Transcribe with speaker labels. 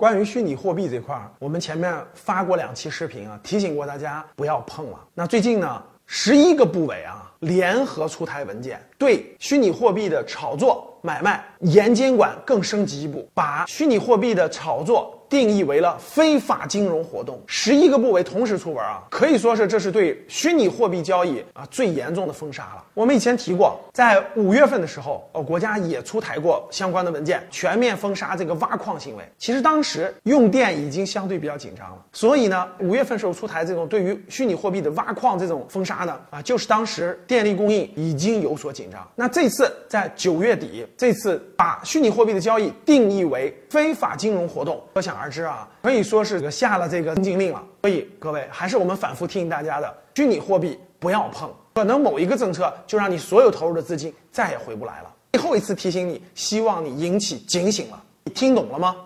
Speaker 1: 关于虚拟货币这块儿，我们前面发过两期视频啊，提醒过大家不要碰了。那最近呢，十一个部委啊联合出台文件，对虚拟货币的炒作买卖严监管更升级一步，把虚拟货币的炒作。定义为了非法金融活动，十一个部委同时出文啊，可以说是这是对虚拟货币交易啊最严重的封杀了。我们以前提过，在五月份的时候，呃，国家也出台过相关的文件，全面封杀这个挖矿行为。其实当时用电已经相对比较紧张了，所以呢，五月份时候出台这种对于虚拟货币的挖矿这种封杀呢，啊，就是当时电力供应已经有所紧那这次在九月底，这次把虚拟货币的交易定义为非法金融活动，可想。而知啊，可以说是下了这个禁令了。所以各位，还是我们反复提醒大家的：虚拟货币不要碰，可能某一个政策就让你所有投入的资金再也回不来了。最后一次提醒你，希望你引起警醒了。你听懂了吗？